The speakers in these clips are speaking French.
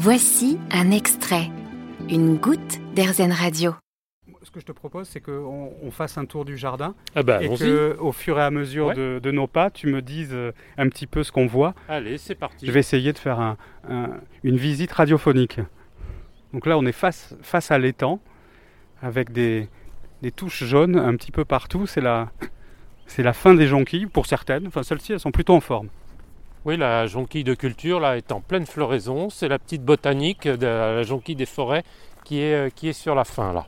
Voici un extrait, une goutte d'Airzen Radio. Ce que je te propose, c'est qu'on on fasse un tour du jardin Ah bah, et que, au fur et à mesure Ouais. de, de nos pas, tu me dises euh, un petit peu ce qu'on voit. Allez, c'est parti. Je vais essayer de faire un- un- une visite radiophonique. Donc là, on est face, face à l'étang, avec des, des touches jaunes un petit peu partout. C'est la, c'est la fin des jonquilles, pour certaines. Enfin, celles-ci, elles sont plutôt en forme. Oui, la jonquille de culture là est en pleine floraison. C'est la petite botanique de la jonquille des forêts qui est, euh, qui est sur la fin là,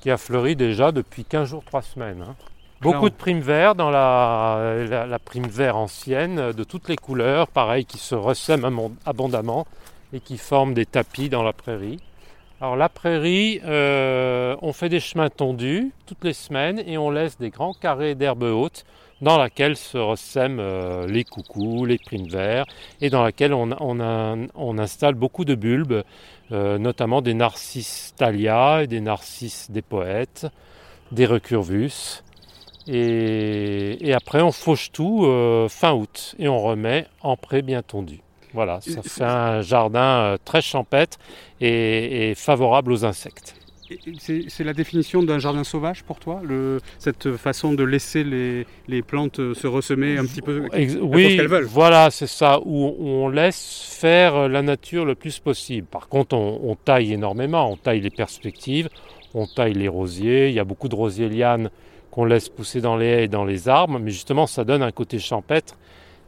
qui a fleuri déjà depuis 15 jours, 3 semaines. hein. Beaucoup de primes verts dans la, la, la prime vert ancienne, de toutes les couleurs, pareil, qui se ressèment abondamment et qui forment des tapis dans la prairie. Alors la prairie, euh, on fait des chemins tondus toutes les semaines et on laisse des grands carrés d'herbe haute dans laquelle se ressèment euh, les coucous, les primes verts, et dans laquelle on, on a- on installe beaucoup de bulbes, euh, notamment des narcisses thalia et des narcisses des poètes, des recurvus. Et, et après, on fauche tout euh, fin août et on remet en pré bien tondu. Voilà, ça fait un jardin très champêtre et, et favorable aux insectes. C'est la définition d'un jardin sauvage pour toi le, Cette façon de laisser les, les plantes euh, se ressemer un petit peu oui, qu'elles veulent? voilà, c'est ça, où on laisse faire la nature le plus possible. Par contre, on, on taille énormément, on taille les perspectives, on taille les rosiers, il y a beaucoup de rosiers lianes qu'on laisse pousser dans les haies et dans les arbres, mais justement, ça donne un côté champêtre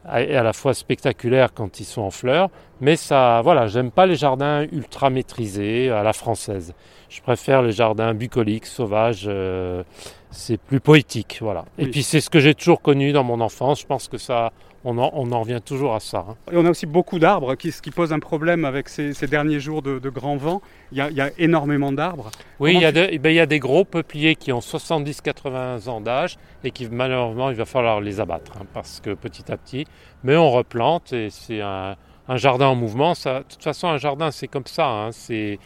à- et à la fois spectaculaire quand ils sont en fleurs, mais ça, voilà, j'aime pas les jardins ultra maîtrisés à la française. Je préfère les jardins bucoliques, sauvages, euh, c'est plus poétique, voilà. Et puis c'est ce que j'ai toujours connu dans mon enfance, je pense que ça, on en, on en revient toujours à ça. hein. Et on a aussi beaucoup d'arbres, qui, ce qui pose un problème avec ces, ces derniers jours de, de grand vent. Il y a, il y a énormément d'arbres. Oui, Comment il y, a tu- de- eh ben, il y a des gros peupliers qui ont 70-80 ans d'âge et qui malheureusement il va falloir les abattre hein, parce que petit à petit, mais on replante et c'est un, un jardin en mouvement. De toute façon, un jardin c'est comme ça, hein, c'est,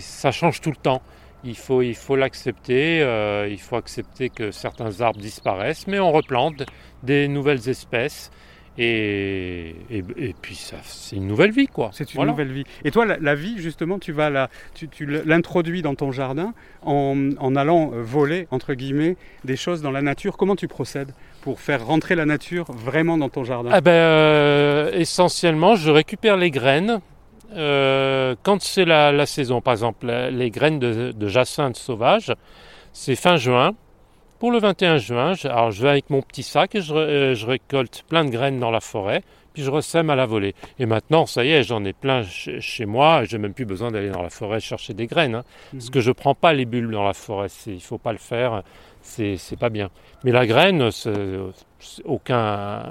ça change tout le temps. Il faut, il faut l'accepter, euh, il faut accepter que certains arbres disparaissent, mais on replante des nouvelles espèces et, et, et puis ça, c'est une nouvelle vie quoi. C'est une Voilà. nouvelle vie. Et toi, la, la vie, justement, tu vas la, tu, tu l'introduis dans ton jardin en, en allant euh, voler, entre guillemets, des choses dans la nature. Comment tu procèdes pour faire rentrer la nature vraiment dans ton jardin? Ah ben, euh, essentiellement, je récupère les graines euh, quand c'est la, la saison. Par exemple, les graines de, de jacinthe sauvage, c'est fin juin. Pour le 21 juin, je, alors je vais avec mon petit sac et je, euh, je récolte plein de graines dans la forêt, puis je ressème à la volée. Et maintenant, ça y est, j'en ai plein chez, chez moi, j'ai même plus besoin d'aller dans la forêt chercher des graines. hein. Mhm. Parce que je prends pas les bulbes dans la forêt, il faut pas le faire, c'est pas bien. Mais la graine, aucun,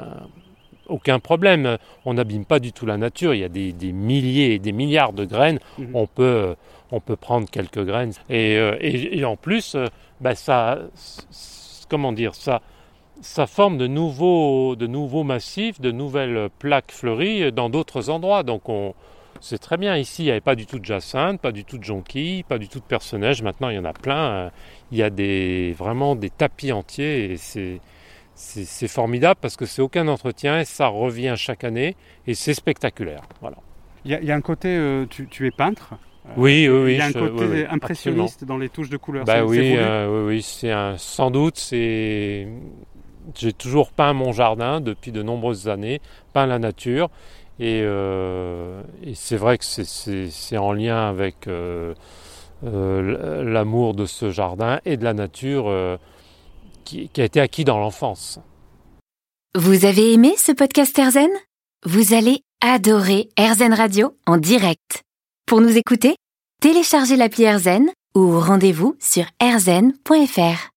aucun problème. On n'abîme pas du tout la nature. Il y a des, des milliers et des milliards de graines. Mhm. On peut, on peut prendre quelques graines. Et, euh, et- et en plus, euh, bah, ça, comment dire, ça, ça forme de nouveaux, de nouveaux massifs, de nouvelles plaques fleuries dans d'autres endroits. Donc on, c'est très bien. Ici, il n'y avait pas du tout de jacinthe, pas du tout de jonquilles, pas du tout de personnages. Maintenant, il y en a plein. Il y a des, vraiment des tapis entiers et c'est, c'est, formidable parce que c'est aucun entretien et ça revient chaque année et c'est spectaculaire. Voilà. Il y, a, il y a un côté, euh, tu, tu es peintre. Euh, Oui, oui, oui. Il y a un je- côté oui, oui, impressionniste dans les touches de couleurs. Bah oui, euh, oui, oui, c'est sans doute, c'est. J'ai toujours peint mon jardin depuis de nombreuses années, peint la nature, et, euh, et c'est vrai que c'est- en lien avec l'amour de ce jardin et de la nature qui, a été acquis dans l'enfance. Vous avez aimé ce podcast Airzen? Vous allez adorer Airzen Radio en direct. Pour nous écouter, téléchargez l'appli Airzen ou rendez-vous sur airzen.fr.